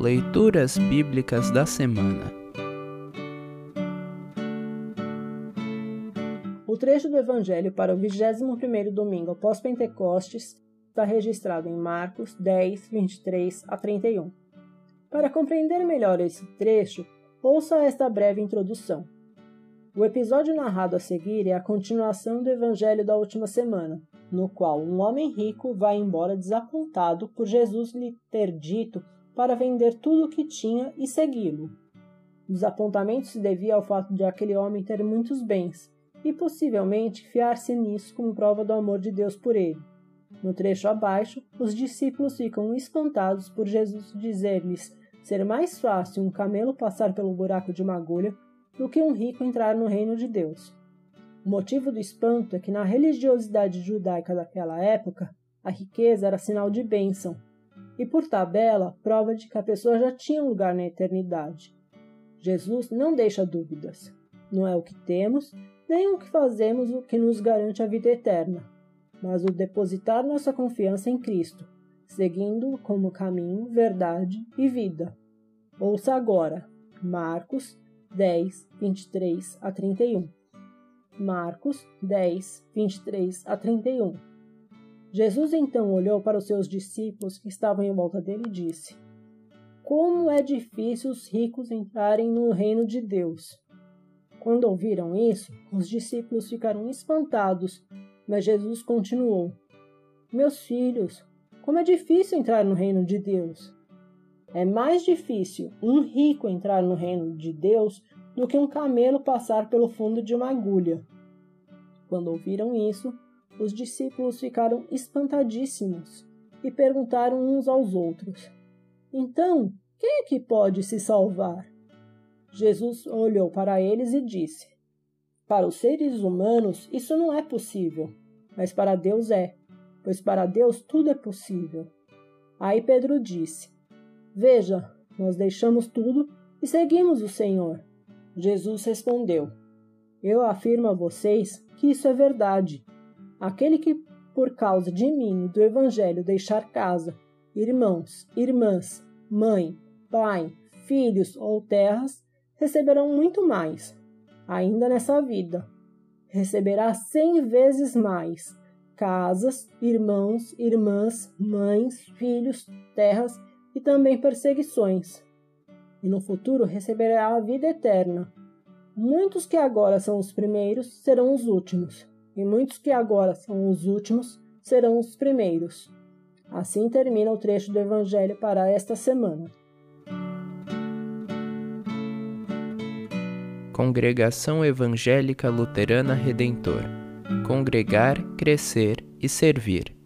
Leituras Bíblicas da Semana O trecho do Evangelho para o 21º domingo após Pentecostes está registrado em Marcos 10, 23 a 31. Para compreender melhor esse trecho, ouça esta breve introdução. O episódio narrado a seguir é a continuação do Evangelho da última semana, no qual um homem rico vai embora desapontado por Jesus lhe ter dito para vender tudo o que tinha e segui-lo. O desapontamento se devia ao fato de aquele homem ter muitos bens e possivelmente fiar-se nisso como prova do amor de Deus por ele. No trecho abaixo, os discípulos ficam espantados por Jesus dizer-lhes ser mais fácil um camelo passar pelo buraco de uma agulha do que um rico entrar no reino de Deus. O motivo do espanto é que na religiosidade judaica daquela época, a riqueza era sinal de bênção, e por tabela, prova de que a pessoa já tinha um lugar na eternidade. Jesus não deixa dúvidas. Não é o que temos, nem o que fazemos o que nos garante a vida eterna, mas o depositar nossa confiança em Cristo, seguindo-o como caminho, verdade e vida. Ouça agora Marcos 10, 23 a 31. Marcos 10, 23 a 31. Jesus então olhou para os seus discípulos que estavam em volta dele e disse: Como é difícil os ricos entrarem no reino de Deus. Quando ouviram isso, os discípulos ficaram espantados, mas Jesus continuou: Meus filhos, como é difícil entrar no reino de Deus. É mais difícil um rico entrar no reino de Deus do que um camelo passar pelo fundo de uma agulha. Quando ouviram isso, os discípulos ficaram espantadíssimos e perguntaram uns aos outros: Então, quem é que pode se salvar? Jesus olhou para eles e disse: Para os seres humanos isso não é possível, mas para Deus é, pois para Deus tudo é possível. Aí Pedro disse: Veja, nós deixamos tudo e seguimos o Senhor. Jesus respondeu: Eu afirmo a vocês que isso é verdade. Aquele que, por causa de mim e do Evangelho, deixar casa, irmãos, irmãs, mãe, pai, filhos ou terras, receberão muito mais, ainda nessa vida. Receberá cem vezes mais casas, irmãos, irmãs, mães, filhos, terras e também perseguições e no futuro receberá a vida eterna. Muitos que agora são os primeiros serão os últimos, e muitos que agora são os últimos serão os primeiros. Assim termina o trecho do Evangelho para esta semana. Congregação Evangélica Luterana Redentor Congregar, Crescer e Servir.